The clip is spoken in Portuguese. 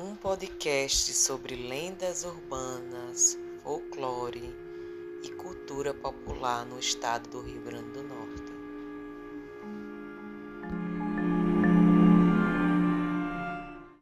um podcast sobre lendas urbanas, folclore e cultura popular no estado do Rio Grande do Norte.